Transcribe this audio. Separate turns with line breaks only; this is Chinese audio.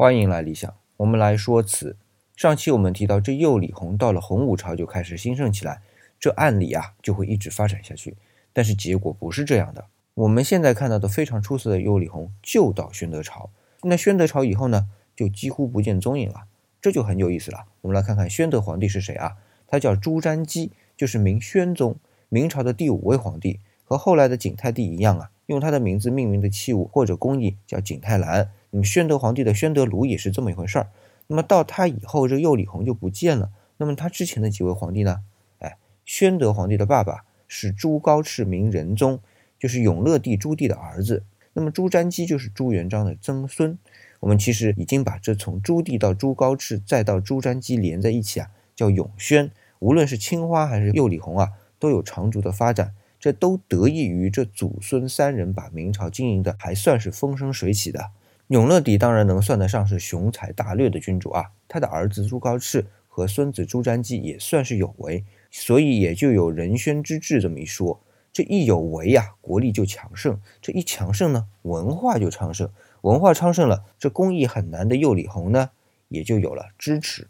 欢迎来理想，我们来说词。上期我们提到，这釉里红到了洪武朝就开始兴盛起来，这按理啊就会一直发展下去。但是结果不是这样的。我们现在看到的非常出色的釉里红，就到宣德朝。那宣德朝以后呢，就几乎不见踪影了。这就很有意思了。我们来看看宣德皇帝是谁啊？他叫朱瞻基，就是明宣宗，明朝的第五位皇帝，和后来的景泰帝一样啊，用他的名字命名的器物或者工艺叫景泰蓝。那么宣德皇帝的宣德炉也是这么一回事儿。那么到他以后，这釉里红就不见了。那么他之前的几位皇帝呢？哎，宣德皇帝的爸爸是朱高炽明仁宗，就是永乐帝朱棣的儿子。那么朱瞻基就是朱元璋的曾孙。我们其实已经把这从朱棣到朱高炽再到朱瞻基连在一起啊，叫永宣。无论是青花还是釉里红啊，都有长足的发展。这都得益于这祖孙三人把明朝经营的还算是风生水起的。永乐帝当然能算得上是雄才大略的君主啊，他的儿子朱高炽和孙子朱瞻基也算是有为，所以也就有仁宣之治这么一说。这一有为呀，国力就强盛；这一强盛呢，文化就昌盛。文化昌盛了，这工艺很难的釉里红呢，也就有了支持。